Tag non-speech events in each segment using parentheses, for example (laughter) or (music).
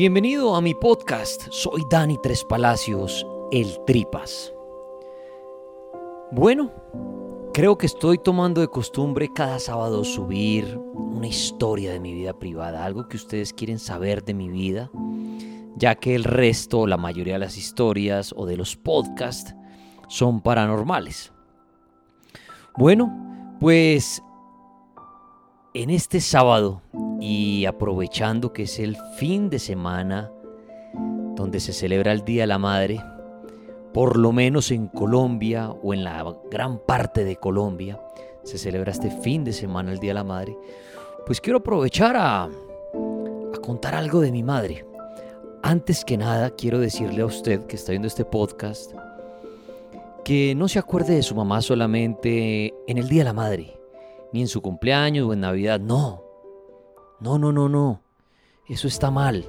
Bienvenido a mi podcast. Soy Dani Tres Palacios, el Tripas. Bueno, creo que estoy tomando de costumbre cada sábado subir una historia de mi vida privada, algo que ustedes quieren saber de mi vida, ya que el resto, la mayoría de las historias o de los podcasts son paranormales. Bueno, pues en este sábado y aprovechando que es el fin de semana donde se celebra el Día de la Madre, por lo menos en Colombia o en la gran parte de Colombia, se celebra este fin de semana el Día de la Madre, pues quiero aprovechar a, contar algo de mi madre. Antes que nada, quiero decirle a usted que está viendo este podcast que no se acuerde de su mamá solamente en el Día de la Madre, ni en su cumpleaños o en Navidad, no. No, no, no, no. Eso está mal.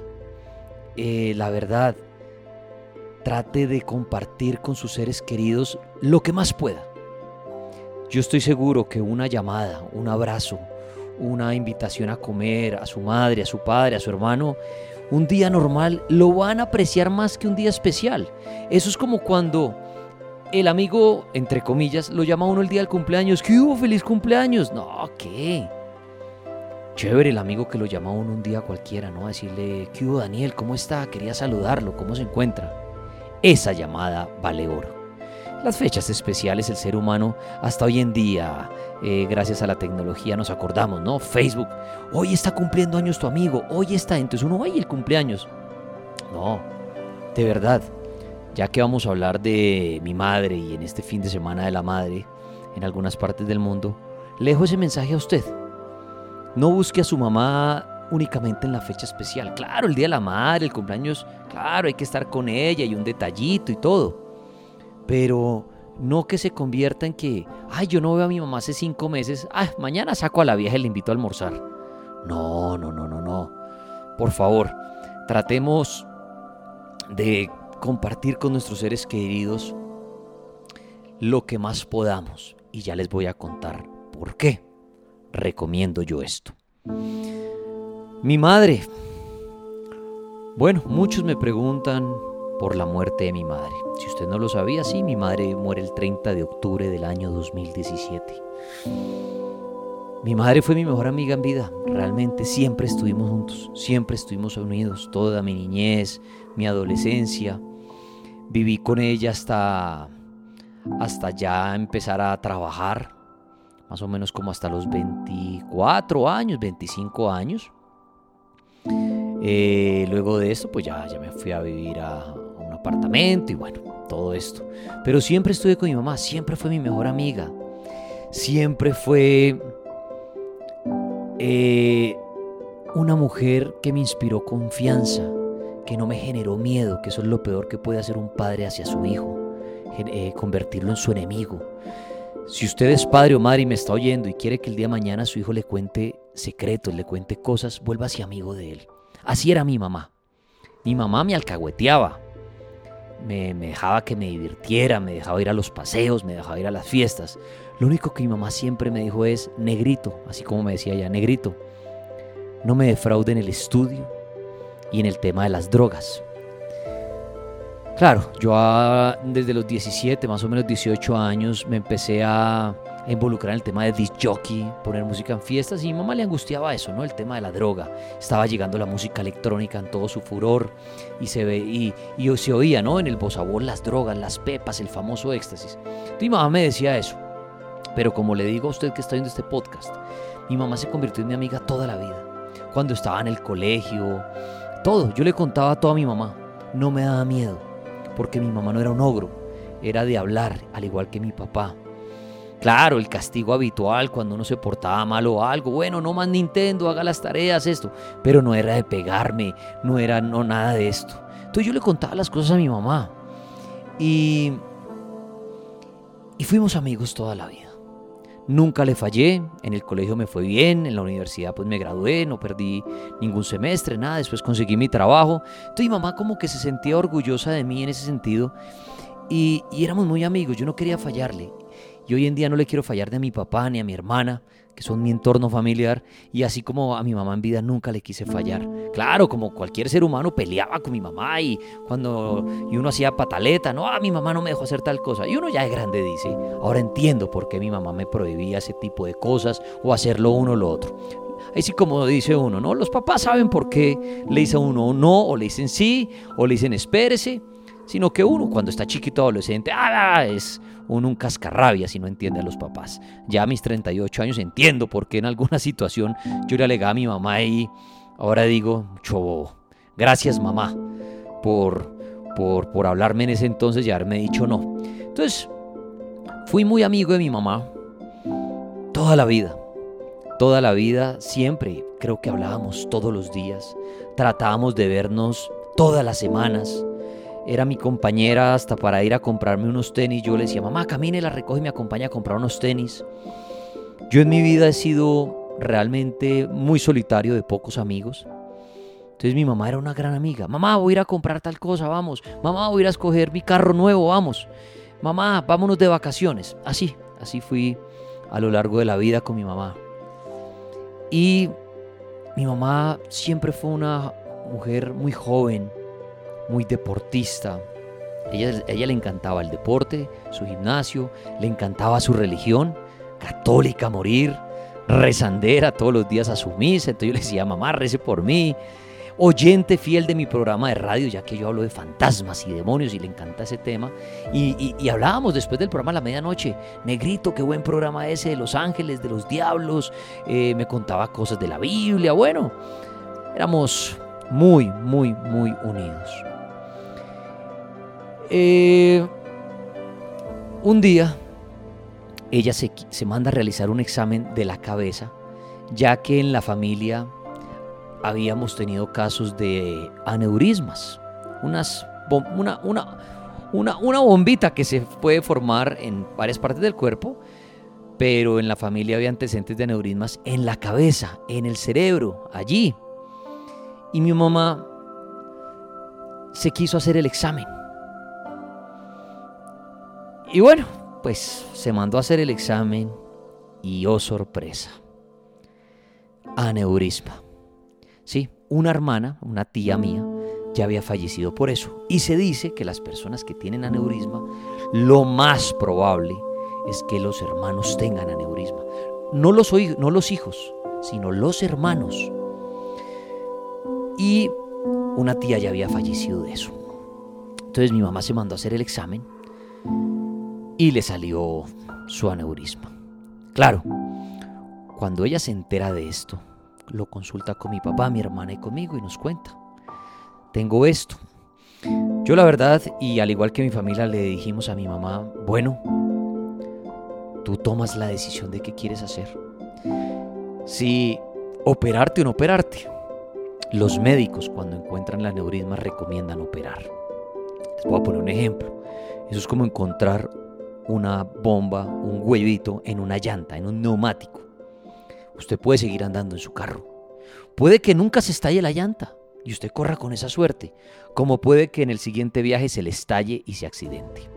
Eh, la verdad, trate de compartir con sus seres queridos lo que más pueda. Yo estoy seguro que una llamada, un abrazo, una invitación a comer a su madre, a su padre, a su hermano, un día normal lo van a apreciar más que un día especial. Eso es como cuando el amigo, entre comillas, lo llama a uno el día del cumpleaños. ¿Qué hubo? ¡Feliz cumpleaños! No, ¿qué? Chévere el amigo que lo llama a uno un día cualquiera, ¿no? A decirle, ¿qué hubo Daniel? ¿Cómo está? Quería saludarlo, ¿cómo se encuentra? Esa llamada vale oro. Las fechas especiales, el ser humano, hasta hoy en día, eh, gracias a la tecnología, nos acordamos, ¿no? Facebook, hoy está cumpliendo años tu amigo, hoy está, entonces uno, ay, el cumpleaños. No, de verdad, ya que vamos a hablar de mi madre y en este fin de semana de la madre, en algunas partes del mundo, le dejo ese mensaje a usted. No busque a su mamá únicamente en la fecha especial. Claro, el día de la madre, el cumpleaños, claro, hay que estar con ella y un detallito y todo. Pero no que se convierta en que, ay, yo no veo a mi mamá hace cinco meses, ah, mañana saco a la vieja y le invito a almorzar. No, no, no, no, no. Por favor, tratemos de compartir con nuestros seres queridos lo que más podamos. Y ya les voy a contar por qué recomiendo yo esto. Mi madre. Bueno, muchos me preguntan por la muerte de mi madre. Si usted no lo sabía, sí, mi madre muere el 30 de octubre del año 2017. Mi madre fue mi mejor amiga en vida. Realmente siempre estuvimos juntos, siempre estuvimos unidos. Toda mi niñez, mi adolescencia. Viví con ella hasta, hasta ya empezar a trabajar más o menos como hasta los 24 años, 25 años. Eh, luego de esto, pues ya, ya me fui a vivir a, un apartamento y bueno, todo esto. Pero siempre estuve con mi mamá, siempre fue mi mejor amiga. Siempre fue eh, una mujer que me inspiró confianza, que no me generó miedo, que eso es lo peor que puede hacer un padre hacia su hijo, eh, convertirlo en su enemigo. Si usted es padre o madre y me está oyendo y quiere que el día de mañana su hijo le cuente secretos, le cuente cosas, hacia amigo de él. Así era mi mamá. Mi mamá me alcahueteaba. Me, me, dejaba que me divirtiera, me dejaba ir a los paseos, me dejaba ir a las fiestas. Lo único que mi mamá siempre me dijo es, negrito, así como me decía ella, negrito, no me defraude en el estudio y en el tema de las drogas. Claro, yo desde los 17, más o menos 18 años, me empecé a, involucrar en el tema de disc jockey, poner música en fiestas y mi mamá le angustiaba eso, ¿no? El tema de la droga. Estaba llegando la música electrónica en todo su furor y se ve y, y se oía, ¿no? En el voz las drogas, las pepas, el famoso éxtasis. Mi mamá me decía eso. Pero como le digo a usted que está viendo este podcast, mi mamá se convirtió en mi amiga toda la vida. Cuando estaba en el colegio, todo. Yo le contaba todo a mi mamá. No me daba miedo, porque mi mamá no era un ogro, era de hablar, al igual que mi papá. Claro, el castigo habitual cuando uno se portaba mal o algo, bueno, no más Nintendo, haga las tareas, esto, pero no era de pegarme, no era no nada de esto. Entonces yo le contaba las cosas a mi mamá y y fuimos amigos toda la vida. Nunca le fallé, en el colegio me fue bien, en la universidad pues me gradué, no perdí ningún semestre, nada, después conseguí mi trabajo. Entonces mi mamá como que se sentía orgullosa de mí en ese sentido y, y éramos muy amigos, yo no quería fallarle. Y hoy en día no le quiero fallar de a mi papá ni a mi hermana, que son mi entorno familiar, y así como a mi mamá en vida nunca le quise fallar. Claro, como cualquier ser humano peleaba con mi mamá y cuando y uno hacía pataleta, no, a mi mamá no me dejó hacer tal cosa. Y uno ya es grande dice, ahora entiendo por qué mi mamá me prohibía ese tipo de cosas o hacerlo uno o lo otro. Así como dice uno, ¿no? Los papás saben por qué le dice a uno no, o le dicen sí, o le dicen espérese, sino que uno cuando está chiquito adolescente, ah, es uno un cascarrabia si no entiende a los papás. Ya a mis 38 años entiendo por qué en alguna (laughs) situación yo le alegaba a mi mamá y ahora digo, mucho Gracias mamá por, por, por hablarme en ese entonces y haberme dicho no. Entonces, fui muy amigo de mi mamá toda la vida. Toda la vida, siempre, creo que hablábamos todos los días, tratábamos de vernos todas las semanas era mi compañera hasta para ir a comprarme unos tenis. Yo le decía, mamá, camine, la recoge y me acompaña a comprar unos tenis. Yo en mi vida he sido realmente muy solitario, de pocos amigos. Entonces mi mamá era una gran amiga. Mamá, voy a ir a comprar tal cosa, vamos. Mamá, voy a ir a escoger mi carro nuevo, vamos. Mamá, vámonos de vacaciones. Así, así fui a lo largo de la vida con mi mamá. Y mi mamá siempre fue una mujer muy joven, muy deportista. Ella, ella le encantaba el deporte, su gimnasio, le encantaba su religión, católica morir, rezandera todos los días a su misa. Entonces yo le decía, mamá, rece por mí. Oyente fiel de mi programa de radio, ya que yo hablo de fantasmas y demonios y le encanta ese tema. Y, hablábamos después del programa a la medianoche, negrito, qué buen programa ese de los ángeles, de los diablos. Eh, me contaba cosas de la Biblia. Bueno, éramos muy, muy, muy unidos. Eh, un día ella se, manda a realizar un examen de la cabeza, ya que en la familia habíamos tenido casos de aneurismas, una, una, una, una bombita que se puede formar en varias partes del cuerpo, pero en la familia había antecedentes de aneurismas en la cabeza, en el cerebro, allí. Y mi mamá se quiso hacer el examen. Y bueno, pues se mandó a hacer el examen y oh sorpresa, aneurisma. Sí, una hermana, una tía mía, ya había fallecido por eso. Y se dice que las personas que tienen aneurisma, lo más probable es que los hermanos tengan aneurisma. No los, no los hijos, sino los hermanos. Y una tía ya había fallecido de eso. Entonces mi mamá se mandó a hacer el examen y le salió su aneurisma. Claro, cuando ella se entera de esto, lo consulta con mi papá, mi hermana y conmigo y nos cuenta. Tengo esto. Yo la verdad, y al igual que mi familia, le dijimos a mi mamá, bueno, tú tomas la decisión de qué quieres hacer. Si operarte o no operarte. Los médicos cuando encuentran la aneurisma recomiendan operar. Les voy a poner un ejemplo. Eso es como encontrar una bomba, un huevito en una llanta, en un neumático. Usted puede seguir andando en su carro. Puede que nunca se estalle la llanta y usted corra con esa suerte, como puede que en el siguiente viaje se le estalle y se accidente.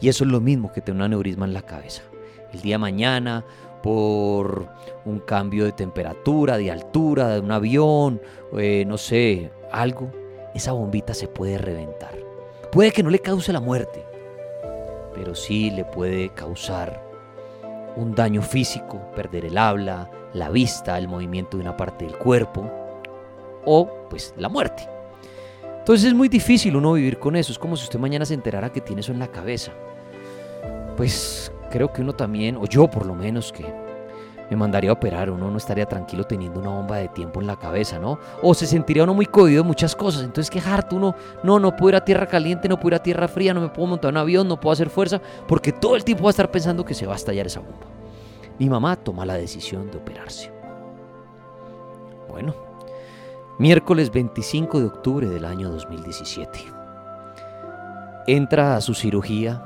Y eso es lo mismo que tener un aneurisma en la cabeza. El día de mañana, por un cambio de temperatura, de altura, de un avión, eh, no sé, algo, esa bombita se puede reventar. Puede que no le cause la muerte, pero sí le puede causar un daño físico, perder el habla, la vista, el movimiento de una parte del cuerpo o pues la muerte. Entonces es muy difícil uno vivir con eso, es como si usted mañana se enterara que tiene eso en la cabeza. Pues creo que uno también, o yo por lo menos, que me mandaría a operar, uno no estaría tranquilo teniendo una bomba de tiempo en la cabeza, ¿no? O se sentiría uno muy cohibido de muchas cosas. Entonces, qué harto uno, no, no puedo ir a tierra caliente, no puedo ir a tierra fría, no me puedo montar un avión, no puedo hacer fuerza, porque todo el tiempo va a estar pensando que se va a estallar esa bomba. Mi mamá toma la decisión de operarse. Bueno, miércoles 25 de octubre del año 2017. Entra a su cirugía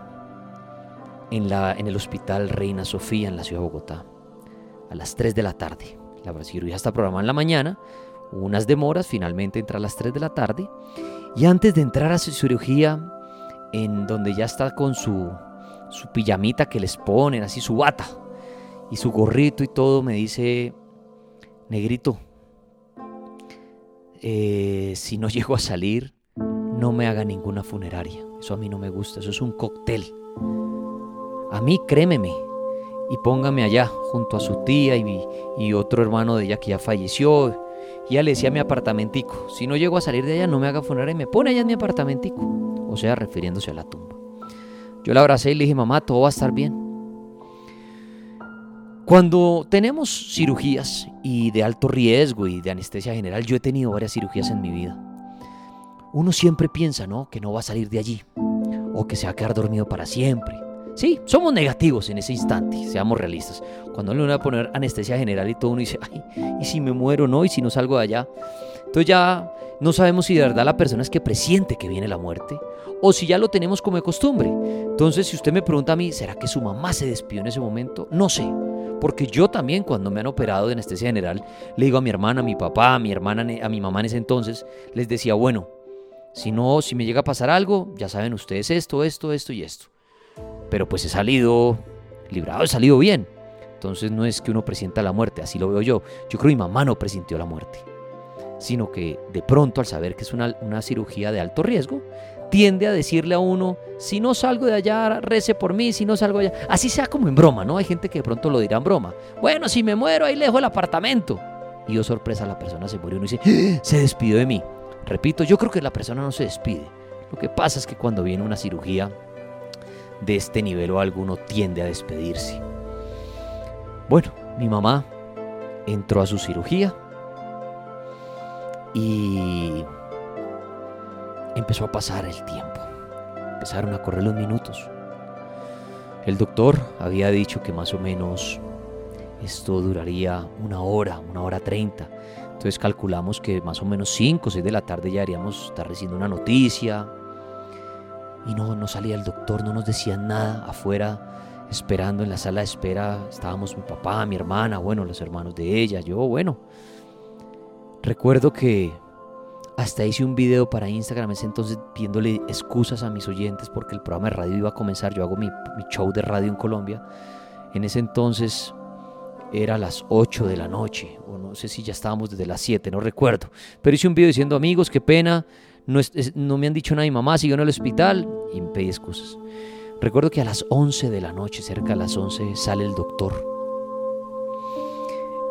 en, la, en el Hospital Reina Sofía en la ciudad de Bogotá a las 3 de la tarde. La cirugía está programada en la mañana, unas demoras, finalmente entra a las 3 de la tarde. Y antes de entrar a su cirugía, en donde ya está con su, su pijamita que les ponen, así su bata y su gorrito y todo, me dice, negrito, eh, si no llego a salir, no me haga ninguna funeraria. Eso a mí no me gusta, eso es un cóctel. A mí, crémeme, y póngame allá junto a su tía y, y otro hermano de ella que ya falleció. Y ella le decía a mi apartamentico, si no llego a salir de allá no me haga funeraria y me pone allá en mi apartamentico. O sea, refiriéndose a la tumba. Yo la abracé y le dije, mamá, todo va a estar bien. Cuando tenemos cirugías y de alto riesgo y de anestesia general, yo he tenido varias cirugías en mi vida. Uno siempre piensa, ¿no? Que no va a salir de allí o que se va a quedar dormido para siempre Sí, somos negativos en ese instante, seamos realistas. Cuando le van a poner anestesia general y todo uno dice, ay, ¿y si me muero no? ¿Y si no salgo de allá? Entonces ya no sabemos si de verdad la persona es que presiente que viene la muerte o si ya lo tenemos como de costumbre. Entonces, si usted me pregunta a mí, ¿será que su mamá se despidió en ese momento? No sé. Porque yo también cuando me han operado de anestesia general, le digo a mi hermana, a mi papá, a mi hermana, a mi mamá en ese entonces, les decía, bueno, si no, si me llega a pasar algo, ya saben ustedes esto, esto, esto y esto pero pues he salido librado, he salido bien. Entonces no es que uno presienta la muerte, así lo veo yo. Yo creo que mi mamá no presintió la muerte, sino que de pronto al saber que es una, una cirugía de alto riesgo, tiende a decirle a uno, si no salgo de allá, rece por mí, si no salgo allá. Así sea como en broma, ¿no? Hay gente que de pronto lo dirá en broma. Bueno, si me muero, ahí le dejo el apartamento. Y yo sorpresa, la persona se murió y uno dice, ¡Ah! se despidió de mí. Repito, yo creo que la persona no se despide. Lo que pasa es que cuando viene una cirugía de este nivel o alguno tiende a despedirse. Bueno, mi mamá entró a su cirugía y empezó a pasar el tiempo. Empezaron a correr los minutos. El doctor había dicho que más o menos esto duraría una hora, una hora treinta. Entonces calculamos que más o menos cinco o seis de la tarde ya haríamos estar recibiendo una noticia, y no, no salía el doctor, no nos decían nada afuera, esperando en la sala de espera. Estábamos mi papá, mi hermana, bueno, los hermanos de ella, yo, bueno. Recuerdo que hasta hice un video para Instagram ese entonces pidiéndole excusas a mis oyentes porque el programa de radio iba a comenzar. Yo hago mi, show de radio en Colombia. En ese entonces era las 8 de la noche, o no sé si ya estábamos desde las 7, no recuerdo. Pero hice un video diciendo, amigos, qué pena, no, me han dicho nada mi mamá, siguió en el hospital y me pedí excusas. Recuerdo que a las 11 de la noche, cerca de las 11, sale el doctor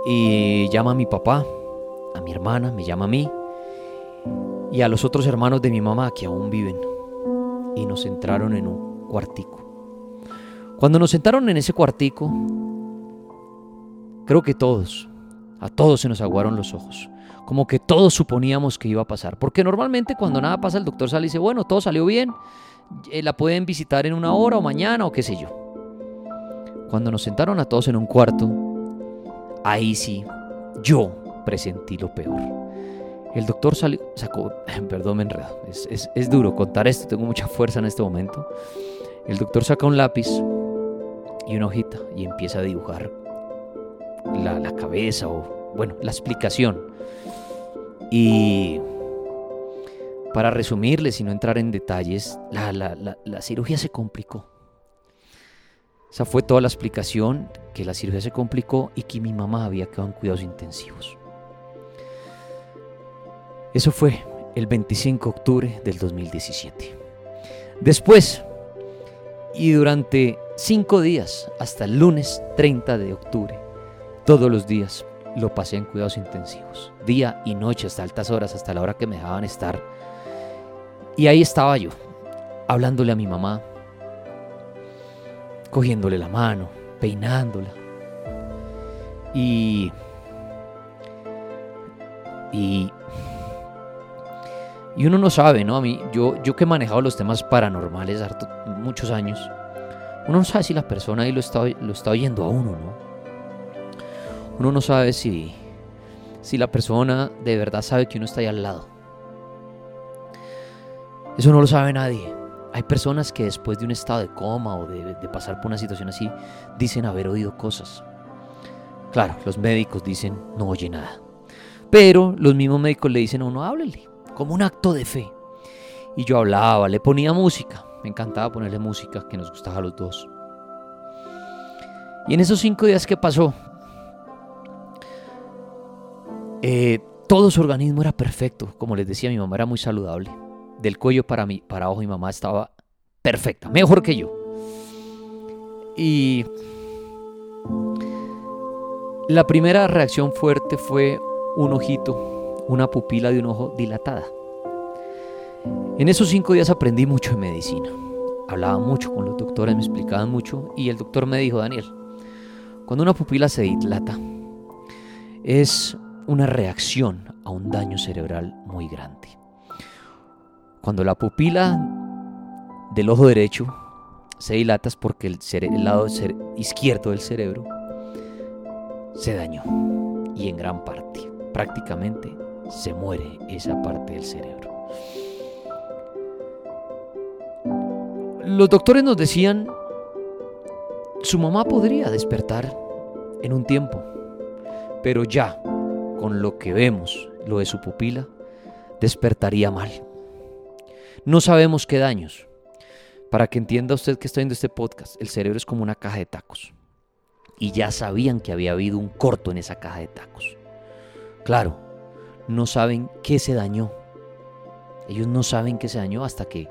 y llama a mi papá, a mi hermana, me llama a mí y a los otros hermanos de mi mamá que aún viven y nos entraron en un cuartico. Cuando nos sentaron en ese cuartico, creo que todos, a todos se nos aguaron los ojos como que todos suponíamos que iba a pasar. Porque normalmente cuando nada pasa el doctor sale y dice, bueno, todo salió bien, eh, la pueden visitar en una hora o mañana o qué sé yo. Cuando nos sentaron a todos en un cuarto, ahí sí, yo presentí lo peor. El doctor salió, sacó, (laughs) perdón, me enredo, es, es, duro contar esto, tengo mucha fuerza en este momento. El doctor saca un lápiz y una hojita y empieza a dibujar la, la cabeza o, bueno, la explicación y para resumirles y no entrar en detalles, la, cirugía se complicó. Esa fue toda la explicación, que la cirugía se complicó y que mi mamá había quedado en cuidados intensivos. Eso fue el 25 de octubre del 2017. Después, y durante cinco días, hasta el lunes 30 de octubre, todos los días lo pasé en cuidados intensivos, día y noche, hasta altas horas, hasta la hora que me dejaban estar. Y ahí estaba yo, hablándole a mi mamá, cogiéndole la mano, peinándola. Y... Y... Y uno no sabe, ¿no? A mí, yo, yo que he manejado los temas paranormales harto, muchos años, uno no sabe si la persona ahí lo está, lo está oyendo a uno, ¿no? Uno no sabe si, si la persona de verdad sabe que uno está ahí al lado. Eso no lo sabe nadie. Hay personas que después de un estado de coma o de, pasar por una situación así, dicen haber oído cosas. Claro, los médicos dicen no oye nada. Pero los mismos médicos le dicen a uno, háblele, como un acto de fe. Y yo hablaba, le ponía música. Me encantaba ponerle música que nos gustaba a los dos. Y en esos cinco días que pasó, eh, todo su organismo era perfecto. Como les decía, mi mamá era muy saludable. Del cuello para, mí, para abajo mi mamá estaba perfecta, mejor que yo. Y la primera reacción fuerte fue un ojito, una pupila de un ojo dilatada. En esos cinco días aprendí mucho de medicina. Hablaba mucho con los doctores, me explicaban mucho y el doctor me dijo, Daniel, cuando una pupila se dilata, es una reacción a un daño cerebral muy grande. Cuando la pupila del ojo derecho se dilata es porque el, el lado izquierdo del cerebro se dañó y en gran parte, prácticamente, se muere esa parte del cerebro. Los doctores nos decían, su mamá podría despertar en un tiempo, pero ya, con lo que vemos, lo de su pupila, despertaría mal. No sabemos qué daños. Para que entienda usted que está viendo este podcast, el cerebro es como una caja de tacos. Y ya sabían que había habido un corto en esa caja de tacos. Claro, no saben qué se dañó. Ellos no saben qué se dañó hasta que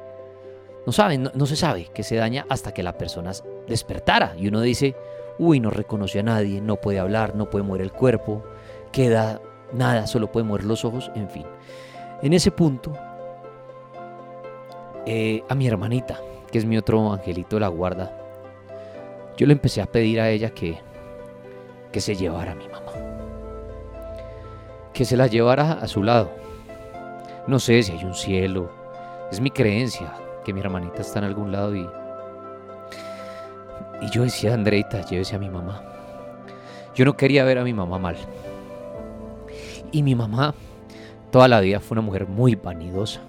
no saben, no, se sabe que se daña hasta que la persona despertara. Y uno dice, uy, no reconoce a nadie, no puede hablar, no puede mover el cuerpo, queda nada, solo puede mover los ojos, en fin. En ese punto, eh, a mi hermanita, que es mi otro angelito de la guarda, yo le empecé a pedir a ella que, que se llevara a mi mamá. Que se la llevara a su lado. No sé si hay un cielo, es mi creencia, que mi hermanita está en algún lado y... Y yo decía, Andreita, llévese a mi mamá. Yo no quería ver a mi mamá mal. Y mi mamá toda la vida fue una mujer muy vanidosa.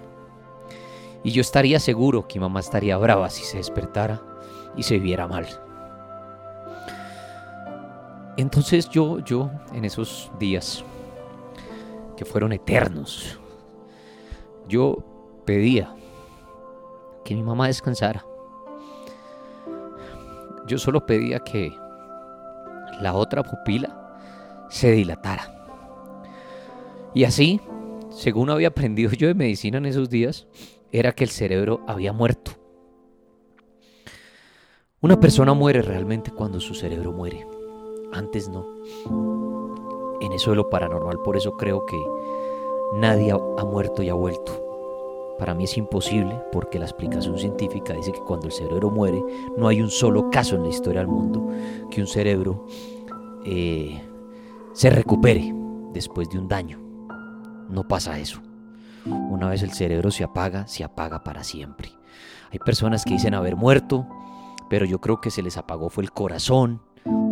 Y yo estaría seguro que mi mamá estaría brava si se despertara y se viera mal. Entonces yo, yo, en esos días que fueron eternos, yo pedía que mi mamá descansara. Yo solo pedía que la otra pupila se dilatara. Y así, según había aprendido yo de medicina en esos días, era que el cerebro había muerto. Una persona muere realmente cuando su cerebro muere. Antes no. En eso de lo paranormal, por eso creo que nadie ha muerto y ha vuelto. Para mí es imposible porque la explicación científica dice que cuando el cerebro muere no hay un solo caso en la historia del mundo que un cerebro eh, se recupere después de un daño. No pasa eso. Una vez el cerebro se apaga, se apaga para siempre. Hay personas que dicen haber muerto, pero yo creo que se les apagó fue el corazón,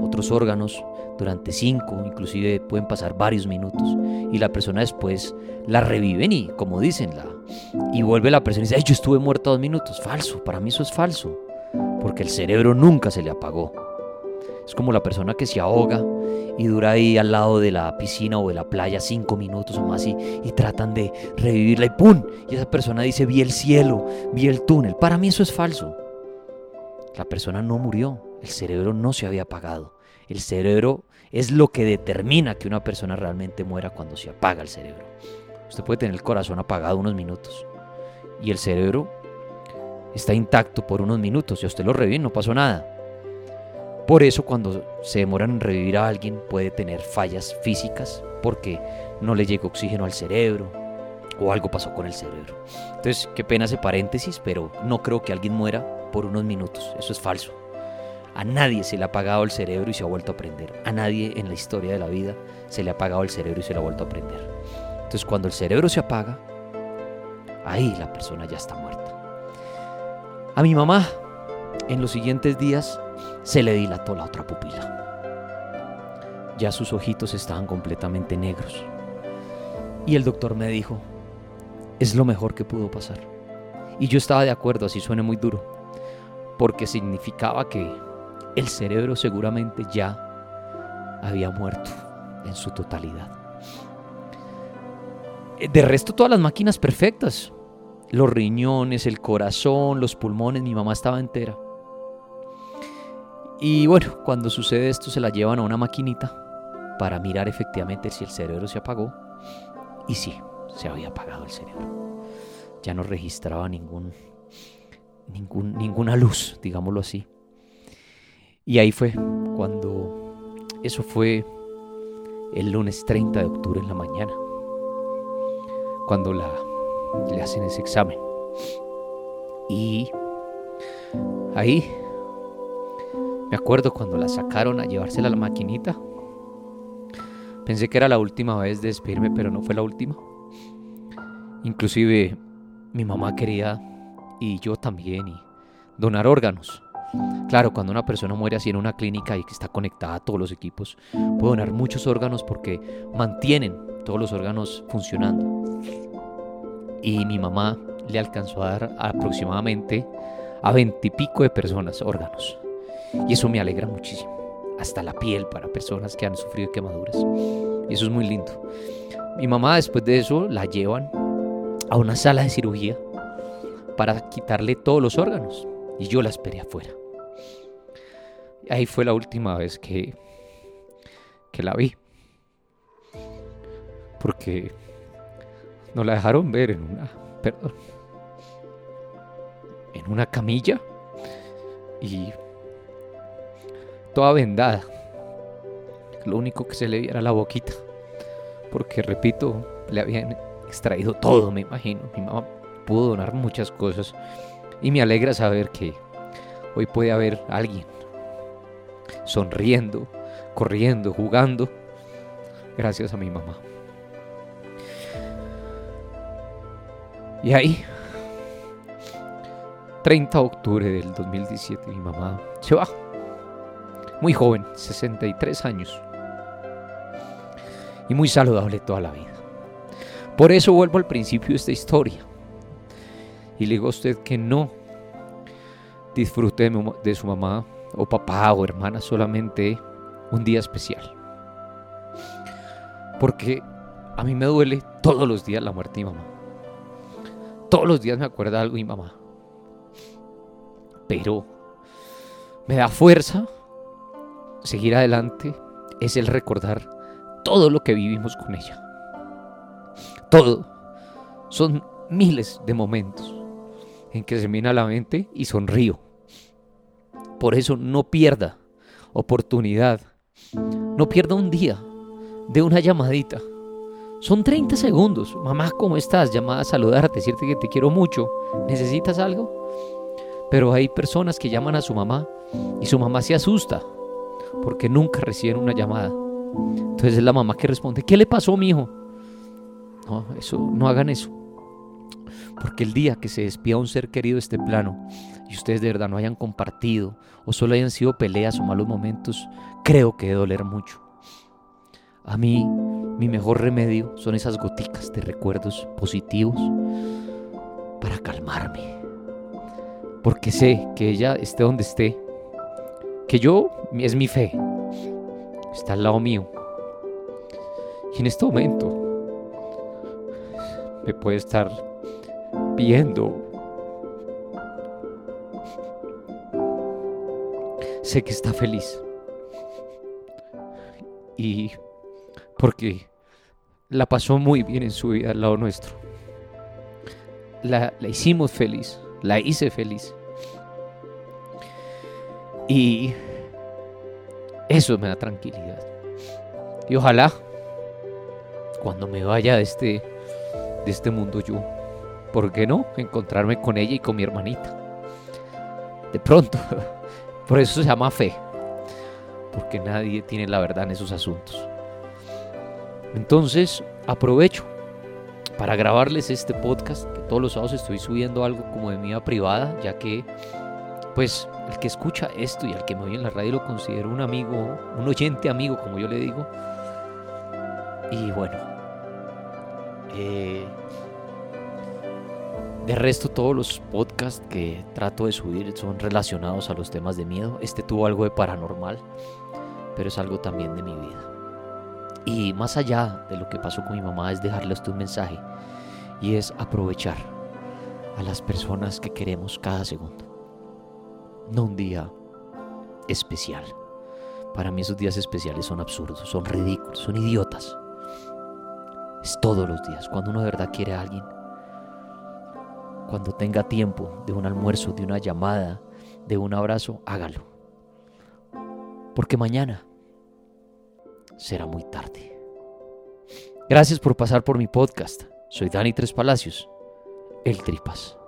otros órganos durante cinco, inclusive pueden pasar varios minutos y la persona después la reviven y como dicen, la, y vuelve la persona y dice, yo estuve muerto dos minutos. Falso, para mí eso es falso, porque el cerebro nunca se le apagó. Es como la persona que se ahoga y dura ahí al lado de la piscina o de la playa cinco minutos o más y, y tratan de revivirla y ¡pum! Y esa persona dice, vi el cielo, vi el túnel. Para mí eso es falso. La persona no murió, el cerebro no se había apagado. El cerebro es lo que determina que una persona realmente muera cuando se apaga el cerebro. Usted puede tener el corazón apagado unos minutos y el cerebro está intacto por unos minutos. Si usted lo revive, no pasó nada. Por eso cuando se demoran en revivir a alguien puede tener fallas físicas porque no le llega oxígeno al cerebro o algo pasó con el cerebro. Entonces, qué pena ese paréntesis, pero no creo que alguien muera por unos minutos. Eso es falso. A nadie se le ha apagado el cerebro y se ha vuelto a prender. A nadie en la historia de la vida se le ha apagado el cerebro y se le ha vuelto a prender. Entonces, cuando el cerebro se apaga, ahí la persona ya está muerta. A mi mamá, en los siguientes días, se le dilató la otra pupila. Ya sus ojitos estaban completamente negros. Y el doctor me dijo, es lo mejor que pudo pasar. Y yo estaba de acuerdo, así suene muy duro, porque significaba que el cerebro seguramente ya había muerto en su totalidad. De resto, todas las máquinas perfectas. Los riñones, el corazón, los pulmones, mi mamá estaba entera. Y bueno, cuando sucede esto se la llevan a una maquinita para mirar efectivamente si el cerebro se apagó. Y sí, se había apagado el cerebro. Ya no registraba ningún, ningún, ninguna luz, digámoslo así. Y ahí fue cuando eso fue el lunes 30 de octubre en la mañana, cuando la, le hacen ese examen. Y ahí me acuerdo cuando la sacaron a llevársela a la maquinita. Pensé que era la última vez de despedirme, pero no fue la última. Inclusive mi mamá quería, y yo también, y donar órganos. Claro, cuando una persona muere así en una clínica y que está conectada a todos los equipos, puede donar muchos órganos porque mantienen todos los órganos funcionando. Y mi mamá le alcanzó a dar aproximadamente a veintipico de personas órganos. Y eso me alegra muchísimo. Hasta la piel para personas que han sufrido quemaduras. Y eso es muy lindo. Mi mamá después de eso la llevan a una sala de cirugía para quitarle todos los órganos. Y yo la esperé afuera. Ahí fue la última vez que, que la vi. Porque no la dejaron ver en una, perdón, en una camilla y toda vendada. Lo único que se le viera la boquita. Porque, repito, le habían extraído todo, me imagino. Mi mamá pudo donar muchas cosas. Y me alegra saber que hoy puede haber alguien sonriendo, corriendo, jugando, gracias a mi mamá. Y ahí, 30 de octubre del 2017, mi mamá se va. Muy joven, 63 años. Y muy saludable toda la vida. Por eso vuelvo al principio de esta historia. Y le digo a usted que no disfrute de, su mamá o papá o hermana solamente un día especial. Porque a mí me duele todos los días la muerte de mi mamá. Todos los días me acuerda algo de mi mamá. Pero me da fuerza seguir adelante es el recordar todo lo que vivimos con ella. Todo. Son miles de momentos en que se la mente y sonrío. Por eso no pierda oportunidad. No pierda un día de una llamadita. Son 30 segundos. Mamá, ¿cómo estás? Llamada a saludarte, decirte que te quiero mucho. ¿Necesitas algo? Pero hay personas que llaman a su mamá y su mamá se asusta porque nunca reciben una llamada. Entonces es la mamá que responde, ¿qué le pasó, mi hijo? No, eso, no hagan eso. Porque el día que se despida un ser querido de este plano y ustedes de verdad no hayan compartido o solo hayan sido peleas o malos momentos, creo que debe doler mucho. A mí, mi mejor remedio son esas goticas de recuerdos positivos para calmarme. Porque sé que ella esté donde esté, que yo es mi fe, está al lado mío. Y en este momento me puede estar viendo. Sé que está feliz. Y porque la pasó muy bien en su vida al lado nuestro. La, la hicimos feliz, la hice feliz. Y Eso me da tranquilidad. Y ojalá, cuando me vaya de este, de este mundo yo, ¿por qué no? Encontrarme con ella y con mi hermanita. De pronto. (laughs) Por eso se llama fe. Porque nadie tiene la verdad en esos asuntos. Entonces, aprovecho para grabarles este podcast, que todos los sábados estoy subiendo algo como de mi privada, ya que, pues, el que escucha esto y el que me oye en la radio lo considero un amigo, un oyente amigo, como yo le digo. Y bueno, eh, de resto todos los podcasts que trato de subir son relacionados a los temas de miedo. Este tuvo algo de paranormal, pero es algo también de mi vida. Y más allá de lo que pasó con mi mamá es dejarle a usted un mensaje y es aprovechar a las personas que queremos cada segundo. No un día especial. Para mí esos días especiales son absurdos, son ridículos, son idiotas. Es todos los días, cuando uno de verdad quiere a alguien. Cuando tenga tiempo de un almuerzo, de una llamada, de un abrazo, hágalo. Porque mañana será muy tarde. Gracias por pasar por mi podcast. Soy Dani Tres Palacios, el Tripas.